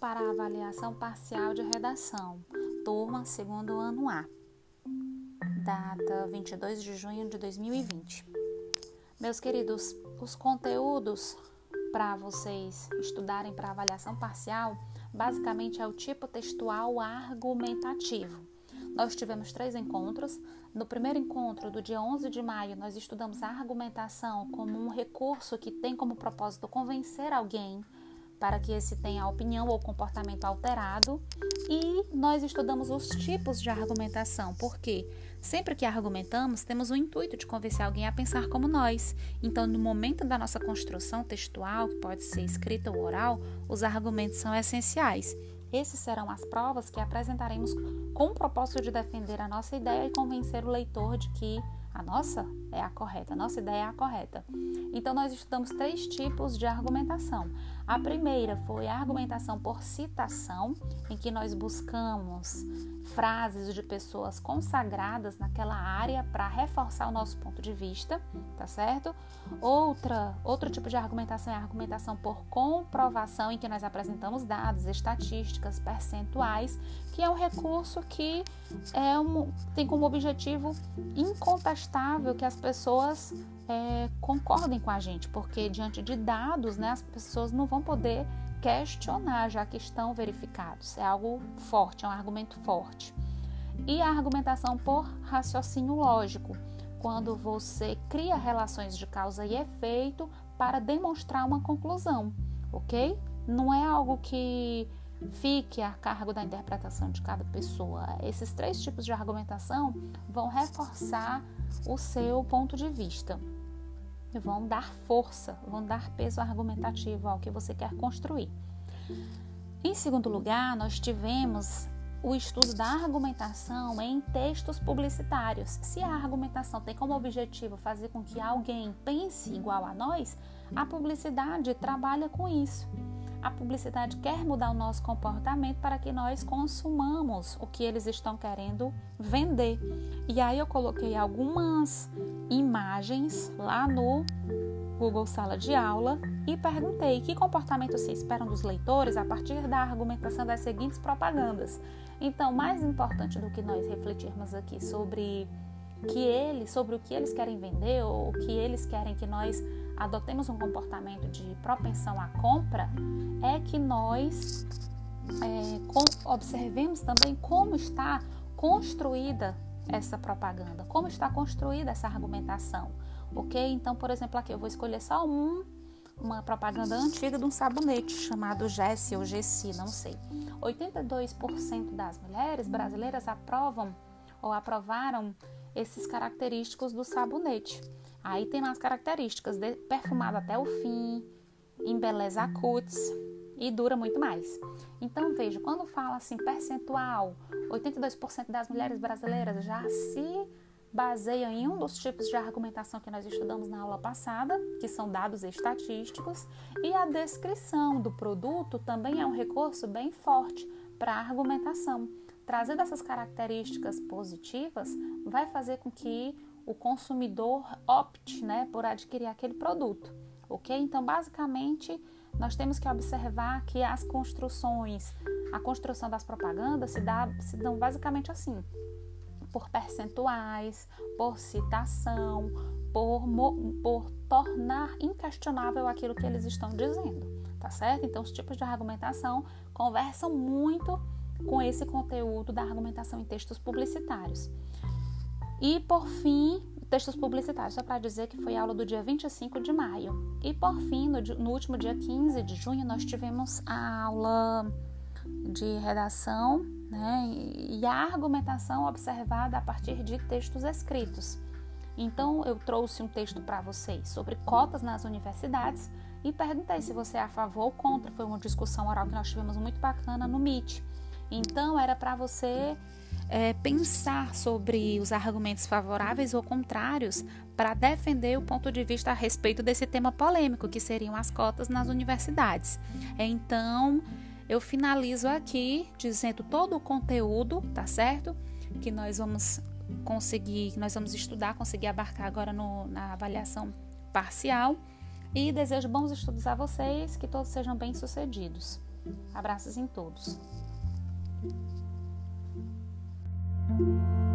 para a avaliação parcial de redação, turma segundo ano A, data 22 de junho de 2020. Meus queridos, os conteúdos para vocês estudarem para avaliação parcial, basicamente é o tipo textual argumentativo. Nós tivemos três encontros. No primeiro encontro, do dia 11 de maio, nós estudamos a argumentação como um recurso que tem como propósito convencer alguém para que esse tenha opinião ou comportamento alterado. E nós estudamos os tipos de argumentação, porque sempre que argumentamos, temos o intuito de convencer alguém a pensar como nós. Então, no momento da nossa construção textual, que pode ser escrita ou oral, os argumentos são essenciais. Esses serão as provas que apresentaremos com o propósito de defender a nossa ideia e convencer o leitor de que a nossa é a correta, a nossa ideia é a correta. Então, nós estudamos três tipos de argumentação. A primeira foi a argumentação por citação, em que nós buscamos frases de pessoas consagradas naquela área para reforçar o nosso ponto de vista, tá certo? Outra, outro tipo de argumentação é a argumentação por comprovação, em que nós apresentamos dados, estatísticas, percentuais, que é um recurso que é um, tem como objetivo incontestável que as pessoas é, concordem com a gente, porque diante de dados, né, as pessoas não vão poder questionar, já que estão verificados. É algo forte, é um argumento forte. E a argumentação por raciocínio lógico, quando você cria relações de causa e efeito para demonstrar uma conclusão, ok? Não é algo que fique a cargo da interpretação de cada pessoa. Esses três tipos de argumentação vão reforçar o seu ponto de vista vão dar força, vão dar peso argumentativo ao que você quer construir. Em segundo lugar, nós tivemos o estudo da argumentação em textos publicitários. Se a argumentação tem como objetivo fazer com que alguém pense igual a nós, a publicidade trabalha com isso. A publicidade quer mudar o nosso comportamento para que nós consumamos o que eles estão querendo vender. E aí eu coloquei algumas imagens lá no Google Sala de Aula e perguntei que comportamento se esperam dos leitores a partir da argumentação das seguintes propagandas. Então, mais importante do que nós refletirmos aqui sobre que eles, sobre o que eles querem vender ou o que eles querem que nós adotemos um comportamento de propensão à compra, é que nós é, observemos também como está construída essa propaganda, como está construída essa argumentação, ok? Então, por exemplo, aqui eu vou escolher só um, uma propaganda antiga de um sabonete chamado Jessie ou Gessi, não sei. 82% das mulheres brasileiras aprovam ou aprovaram esses característicos do sabonete. Aí tem as características de perfumado até o fim, embeleza cutis e dura muito mais. Então veja, quando fala assim percentual, 82% das mulheres brasileiras já se baseiam em um dos tipos de argumentação que nós estudamos na aula passada, que são dados estatísticos, e a descrição do produto também é um recurso bem forte para a argumentação. Trazendo essas características positivas, vai fazer com que o consumidor opte né, por adquirir aquele produto, ok? Então, basicamente, nós temos que observar que as construções, a construção das propagandas se, dá, se dão basicamente assim, por percentuais, por citação, por, por tornar inquestionável aquilo que eles estão dizendo, tá certo? Então, os tipos de argumentação conversam muito com esse conteúdo da argumentação em textos publicitários. E por fim, textos publicitários, só para dizer que foi aula do dia 25 de maio. E por fim, no, no, último dia 15 de junho, nós tivemos a aula de redação né, e a argumentação observada a partir de textos escritos. Então, eu trouxe um texto para vocês sobre cotas nas universidades e perguntei se você é a favor ou contra. Foi uma discussão oral que nós tivemos muito bacana no Meet. Então, era para você é, pensar sobre os argumentos favoráveis ou contrários para defender o ponto de vista a respeito desse tema polêmico, que seriam as cotas nas universidades. Então, eu finalizo aqui dizendo todo o conteúdo, tá certo? Que nós vamos conseguir, nós vamos estudar, conseguir abarcar agora no, na avaliação parcial. E desejo bons estudos a vocês, que todos sejam bem-sucedidos. Abraços em todos. Música